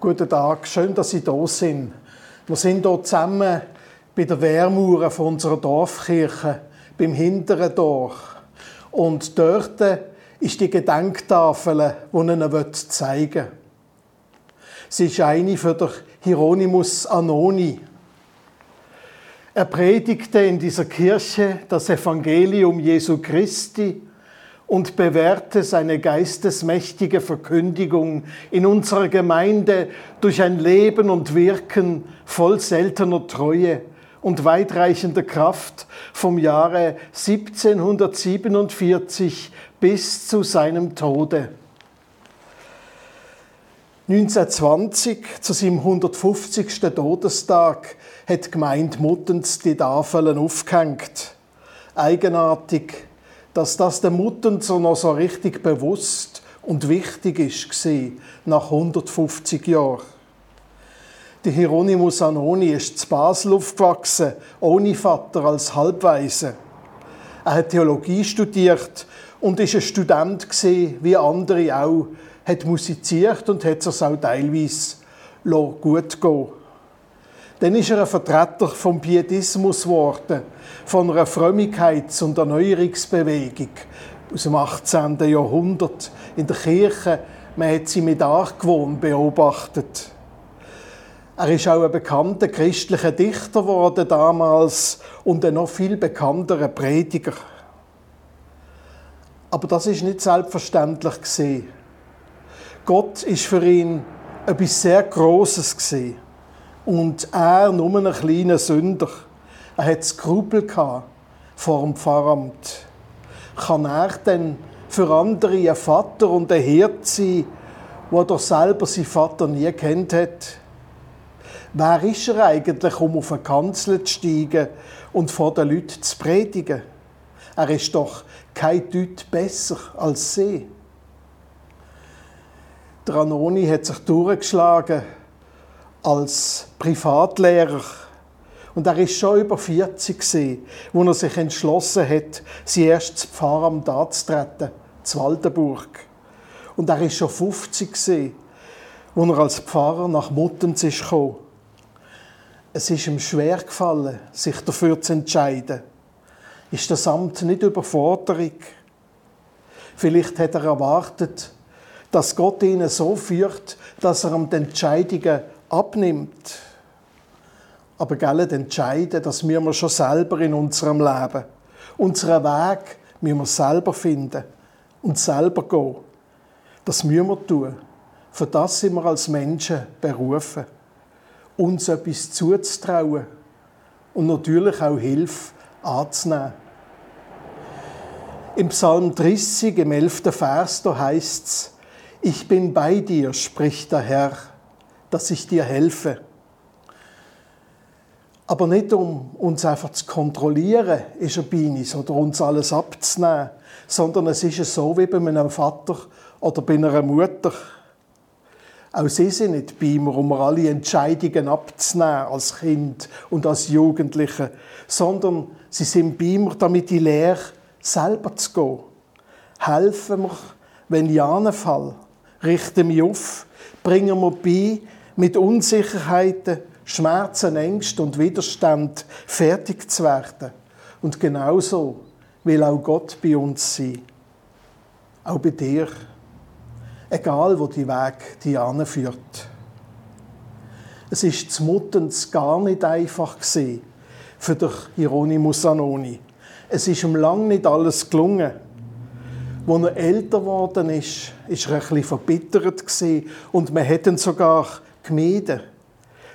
Guten Tag, schön, dass Sie da sind. Wir sind hier zusammen bei der Wehrmauer von unserer Dorfkirche, beim hinteren Dorf. Und dort ist die Gedenktafel, die ich Ihnen zeigen will. Sie ist eine für den Hieronymus Anoni. Er predigte in dieser Kirche das Evangelium Jesu Christi und bewährte seine geistesmächtige Verkündigung in unserer Gemeinde durch ein Leben und Wirken voll seltener Treue und weitreichender Kraft vom Jahre 1747 bis zu seinem Tode. 1920, zu seinem 150. Todestag, hat die Gemeinde Muttens die Tafeln aufgehängt. Eigenartig, dass das der Muttern so noch so richtig bewusst und wichtig ist nach 150 Jahren. Der Hieronymus Anoni ist zu Basel aufgewachsen, ohne Vater als Halbweise. Er hat Theologie studiert und ist ein Student wie andere auch, hat musiziert und hat es auch teilweise gut gehen dann ist er ein Vertreter vom Pietismus geworden, von einer Frömmigkeits- und Erneuerungsbewegung aus dem 18. Jahrhundert. In der Kirche, man hat sie mit Argwohn beobachtet. Er ist auch ein bekannter christlicher Dichter geworden damals und ein noch viel bekannterer Prediger. Aber das ist nicht selbstverständlich gesehen. Gott ist für ihn etwas sehr Großes gesehen. Und er, nur ein kleiner Sünder, er hat Skrupel vor dem Pfarramt. Kann er denn für andere ein Vater und ein Hirt sein, wo er selber seinen Vater nie kennt hat? Wer ist er eigentlich, um auf eine Kanzel zu steigen und vor den Leuten zu predigen? Er ist doch kein Deut besser als sie. Der Anoni hat sich durchgeschlagen als Privatlehrer. Und er ist schon über 40 gewesen, wo er sich entschlossen hat, sein erstes Pfarramt anzutreten, zu Waldenburg. Und er ist schon 50 gewesen, wo er als Pfarrer nach ist gekommen. Es ist ihm schwer gefallen, sich dafür zu entscheiden. Ist das Amt nicht Überforderung? Vielleicht hat er erwartet, dass Gott ihn so führt, dass er ihm die Entscheidungen abnimmt. Aber gell, entscheiden, das müssen wir schon selber in unserem Leben. Unseren Weg müssen wir selber finden und selber gehen. Das müssen wir tun. Für das sind wir als Menschen berufen. Uns etwas zuzutrauen und natürlich auch Hilfe anzunehmen. Im Psalm 30, im 11. Vers, da heißt es, Ich bin bei dir, spricht der Herr dass ich dir helfe. Aber nicht um uns einfach zu kontrollieren, ist er bei oder uns alles abzunehmen, sondern es ist so wie bei einem Vater oder bei einer Mutter. Auch sie sind nicht bei mir, um mir alle Entscheidungen abzunehmen als Kind und als Jugendliche, sondern sie sind bei mir, damit ich lehre, selber zu gehen. Helfen mir, wenn ich anfalle. Richten mich auf. Bringen mir bei, mit Unsicherheiten, Schmerzen, Ängsten und Widerstand fertig zu werden. Und genauso will auch Gott bei uns sein. Auch bei dir. Egal, wo die Weg dich anführt. Es ist zu Muttens gar nicht einfach gewesen für den Hieronymus Anoni. Es ist ihm lang nicht alles gelungen. Als er älter geworden ist, ist er ein bisschen verbittert und man ihn sogar gemieden.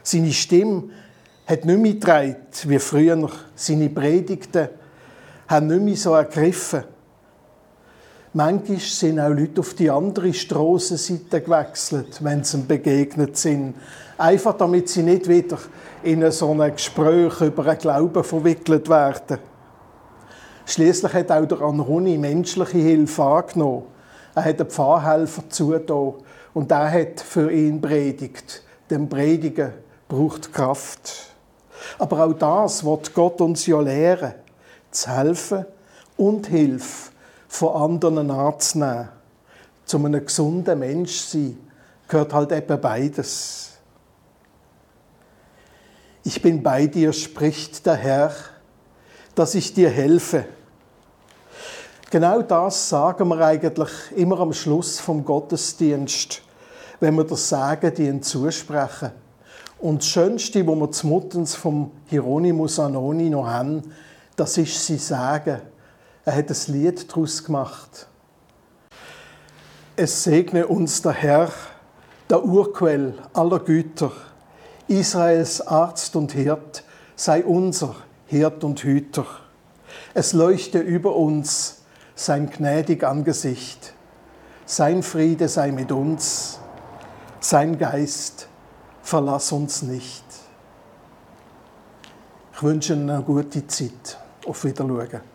Seine Stimme hat nicht mehr getragen, wie früher. Seine Predigten haben nicht mehr so ergriffen. Manchmal sind auch Leute auf die andere Strassenseite gewechselt, wenn sie ihm begegnet sind. Einfach damit sie nicht wieder in so ein Gespräch über einen Glauben verwickelt werden. Schließlich hat auch der Anhoni menschliche Hilfe angenommen. Er hat einen Pfarrhelfer zugetan und der hat für ihn predigt. Dem Predigen braucht Kraft. Aber auch das wird Gott uns ja lehren, zu helfen und Hilfe von anderen anzunehmen, zu einem gesunden Mensch sein, gehört halt eben beides. Ich bin bei dir, spricht der Herr, dass ich dir helfe. Genau das sagen wir eigentlich immer am Schluss vom Gottesdienst, wenn wir das Sagen die zusprechen. Und das Schönste, wo wir zum Muttens vom Hieronymus Anoni noch haben, das ist sie Sagen. Er hat ein Lied daraus gemacht. Es segne uns der Herr, der Urquell aller Güter, Israels Arzt und Hirt, sei unser Hirt und Hüter. Es leuchte über uns sein gnädig Angesicht. Sein Friede sei mit uns, sein Geist verlass uns nicht. Ich wünsche Ihnen eine gute Zeit. Auf Wiedersehen.